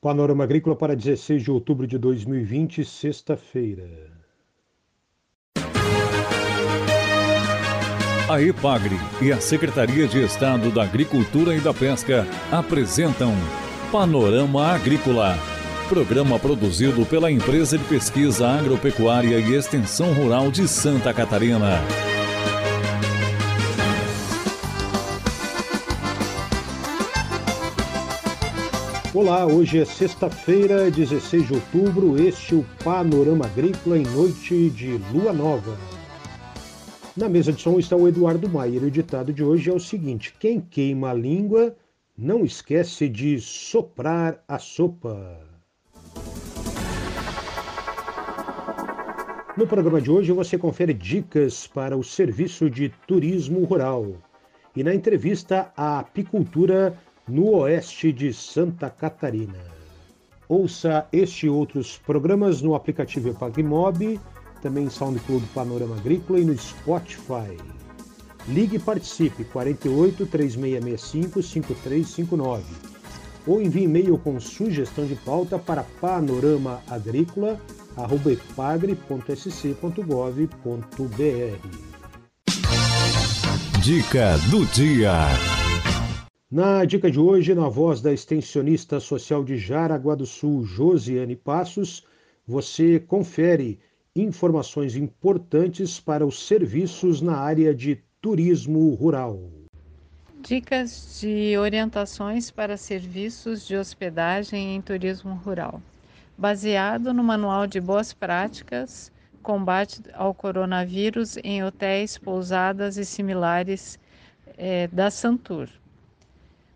Panorama Agrícola para 16 de outubro de 2020, sexta-feira. A EPAGRE e a Secretaria de Estado da Agricultura e da Pesca apresentam Panorama Agrícola, programa produzido pela Empresa de Pesquisa Agropecuária e Extensão Rural de Santa Catarina. Olá, hoje é sexta-feira, 16 de outubro. Este é o Panorama Agrícola em noite de lua nova. Na mesa de som está o Eduardo Maier. O ditado de hoje é o seguinte: quem queima a língua não esquece de soprar a sopa. No programa de hoje você confere dicas para o serviço de turismo rural. E na entrevista, a apicultura no oeste de Santa Catarina. Ouça este e outros programas no aplicativo Epagmob, também em SoundCloud Panorama Agrícola e no Spotify. Ligue e participe 48 3665 5359 ou envie e-mail com sugestão de pauta para panoramaagrícola@epagre.sc.gov.br. Dica do dia. Na dica de hoje, na voz da extensionista social de Jaraguá do Sul, Josiane Passos, você confere informações importantes para os serviços na área de turismo rural. Dicas de orientações para serviços de hospedagem em turismo rural. Baseado no Manual de Boas Práticas, Combate ao Coronavírus em Hotéis, Pousadas e Similares é, da Santur.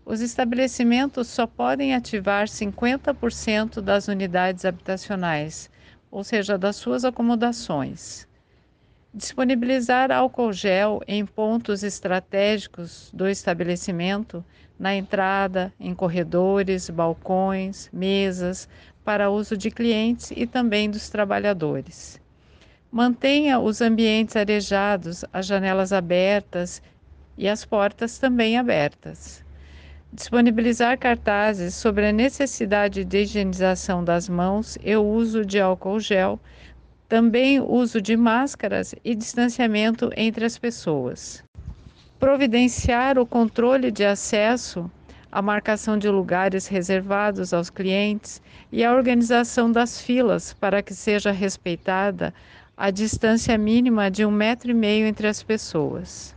Os estabelecimentos só podem ativar 50% das unidades habitacionais, ou seja, das suas acomodações. Disponibilizar álcool gel em pontos estratégicos do estabelecimento, na entrada, em corredores, balcões, mesas, para uso de clientes e também dos trabalhadores. Mantenha os ambientes arejados, as janelas abertas e as portas também abertas disponibilizar cartazes sobre a necessidade de higienização das mãos e o uso de álcool gel, também uso de máscaras e distanciamento entre as pessoas. Providenciar o controle de acesso, a marcação de lugares reservados aos clientes e a organização das filas para que seja respeitada a distância mínima de um metro e meio entre as pessoas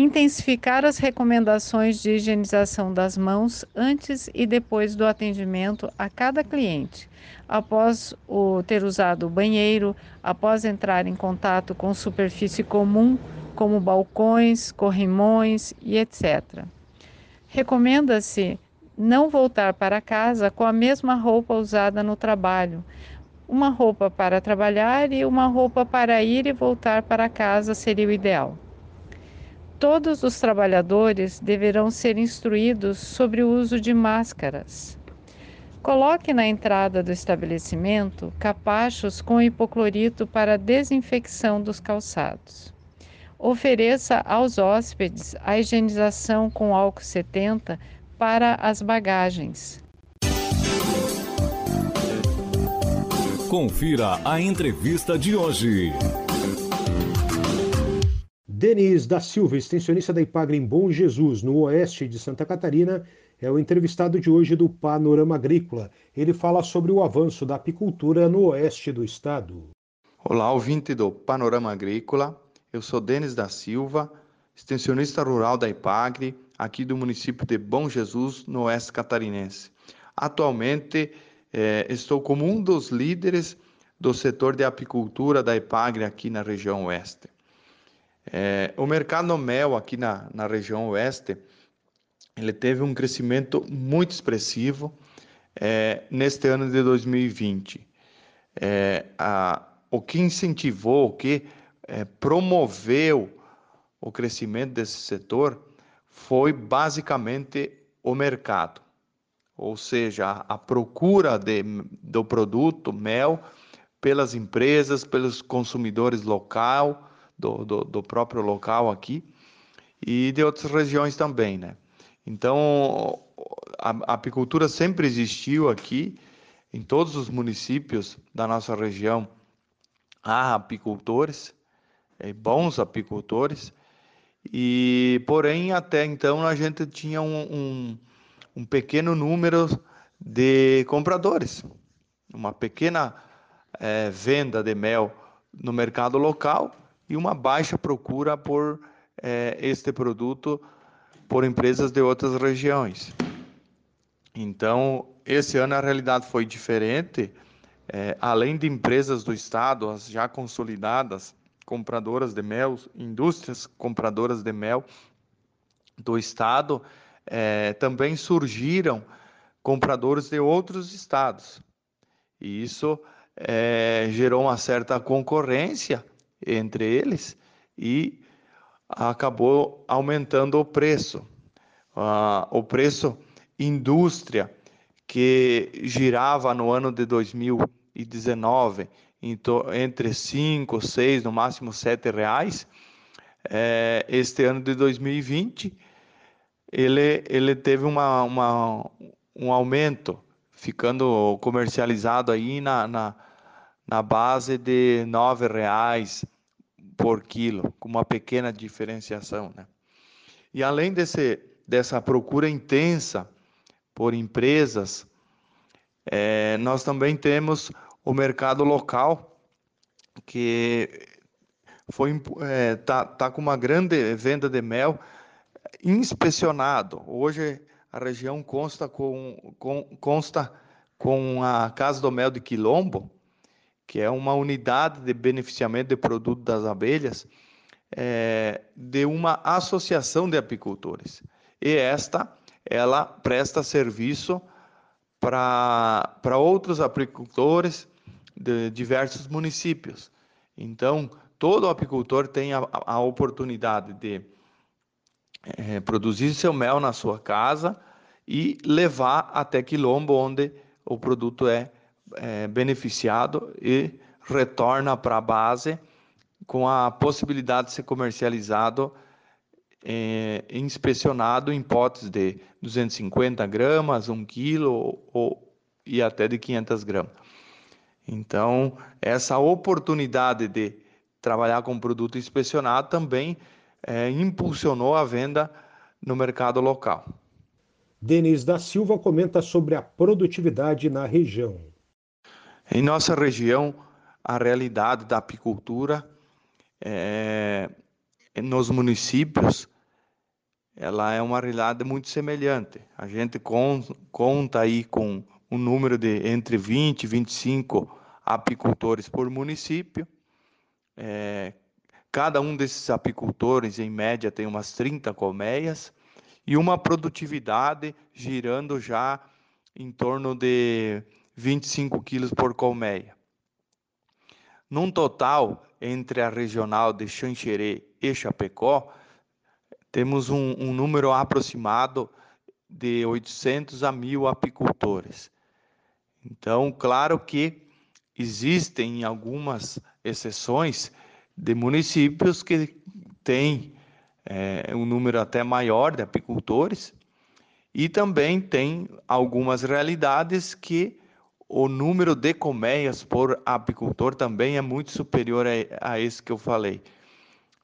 intensificar as recomendações de higienização das mãos antes e depois do atendimento a cada cliente, após o ter usado o banheiro, após entrar em contato com superfície comum, como balcões, corrimões e etc. Recomenda-se não voltar para casa com a mesma roupa usada no trabalho, uma roupa para trabalhar e uma roupa para ir e voltar para casa seria o ideal. Todos os trabalhadores deverão ser instruídos sobre o uso de máscaras. Coloque na entrada do estabelecimento capachos com hipoclorito para desinfecção dos calçados. Ofereça aos hóspedes a higienização com álcool 70 para as bagagens. Confira a entrevista de hoje. Denis da Silva, extensionista da Ipagre em Bom Jesus, no oeste de Santa Catarina, é o entrevistado de hoje do Panorama Agrícola. Ele fala sobre o avanço da apicultura no oeste do estado. Olá, ouvinte do Panorama Agrícola. Eu sou Denis da Silva, extensionista rural da Ipagre, aqui do município de Bom Jesus, no oeste catarinense. Atualmente, eh, estou como um dos líderes do setor de apicultura da Ipagre aqui na região oeste. É, o mercado mel aqui na, na região oeste, ele teve um crescimento muito expressivo é, neste ano de 2020. É, a, o que incentivou, o que é, promoveu o crescimento desse setor foi basicamente o mercado, ou seja, a, a procura de, do produto mel pelas empresas, pelos consumidores local, do, do, do próprio local aqui e de outras regiões também, né? Então, a apicultura sempre existiu aqui, em todos os municípios da nossa região há apicultores, é, bons apicultores, e porém até então a gente tinha um, um, um pequeno número de compradores, uma pequena é, venda de mel no mercado local e uma baixa procura por é, este produto por empresas de outras regiões. Então, esse ano a realidade foi diferente. É, além de empresas do Estado, as já consolidadas, compradoras de mel, indústrias compradoras de mel do Estado, é, também surgiram compradores de outros estados. E isso gerou uma certa concorrência entre eles e acabou aumentando o preço. Ah, o preço indústria que girava no ano de 2019 entre 5, 6, no máximo 7 reais, é, este ano de 2020 ele, ele teve uma, uma, um aumento, ficando comercializado aí na, na, na base de R$ reais por quilo, com uma pequena diferenciação. Né? E além desse, dessa procura intensa por empresas, é, nós também temos o mercado local, que foi é, tá, tá com uma grande venda de mel inspecionado. Hoje a região consta com, com, consta com a Casa do Mel de Quilombo, que é uma unidade de beneficiamento de produto das abelhas, é, de uma associação de apicultores. E esta, ela presta serviço para outros apicultores de diversos municípios. Então, todo apicultor tem a, a oportunidade de é, produzir seu mel na sua casa e levar até Quilombo, onde o produto é é, beneficiado e retorna para a base com a possibilidade de ser comercializado é, inspecionado em potes de 250 gramas, 1 quilo ou, e até de 500 gramas. Então, essa oportunidade de trabalhar com produto inspecionado também é, impulsionou a venda no mercado local. Denis da Silva comenta sobre a produtividade na região. Em nossa região, a realidade da apicultura é, nos municípios ela é uma realidade muito semelhante. A gente conta aí com um número de entre 20 e 25 apicultores por município. É, cada um desses apicultores, em média, tem umas 30 colmeias e uma produtividade girando já em torno de 25 quilos por colmeia. Num total, entre a regional de Xanxerê e Chapecó, temos um, um número aproximado de 800 a 1.000 apicultores. Então, claro que existem algumas exceções de municípios que têm é, um número até maior de apicultores, e também tem algumas realidades que o número de colmeias por apicultor também é muito superior a, a esse que eu falei.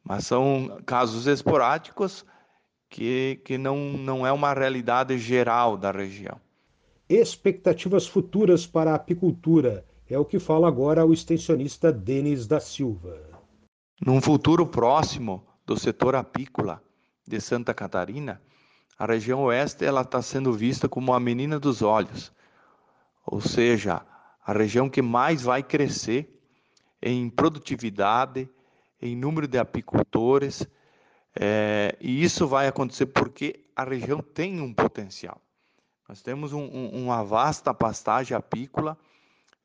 Mas são casos esporádicos que, que não, não é uma realidade geral da região. Expectativas futuras para a apicultura é o que fala agora o extensionista Denis da Silva. Num futuro próximo do setor apícola de Santa Catarina, a região oeste ela está sendo vista como a menina dos olhos ou seja, a região que mais vai crescer em produtividade, em número de apicultores, é, e isso vai acontecer porque a região tem um potencial. Nós temos um, um, uma vasta pastagem apícola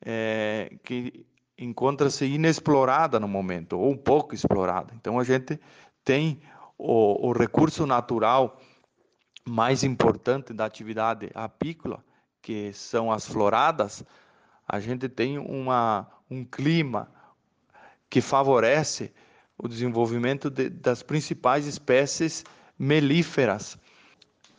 é, que encontra-se inexplorada no momento, ou pouco explorada. Então a gente tem o, o recurso natural mais importante da atividade apícola, que são as floradas, a gente tem uma, um clima que favorece o desenvolvimento de, das principais espécies melíferas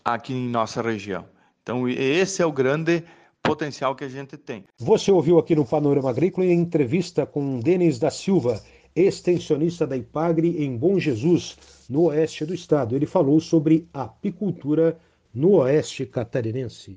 aqui em nossa região. Então, esse é o grande potencial que a gente tem. Você ouviu aqui no Panorama Agrícola em entrevista com Denis da Silva, extensionista da Ipagre em Bom Jesus, no oeste do estado. Ele falou sobre apicultura no oeste catarinense.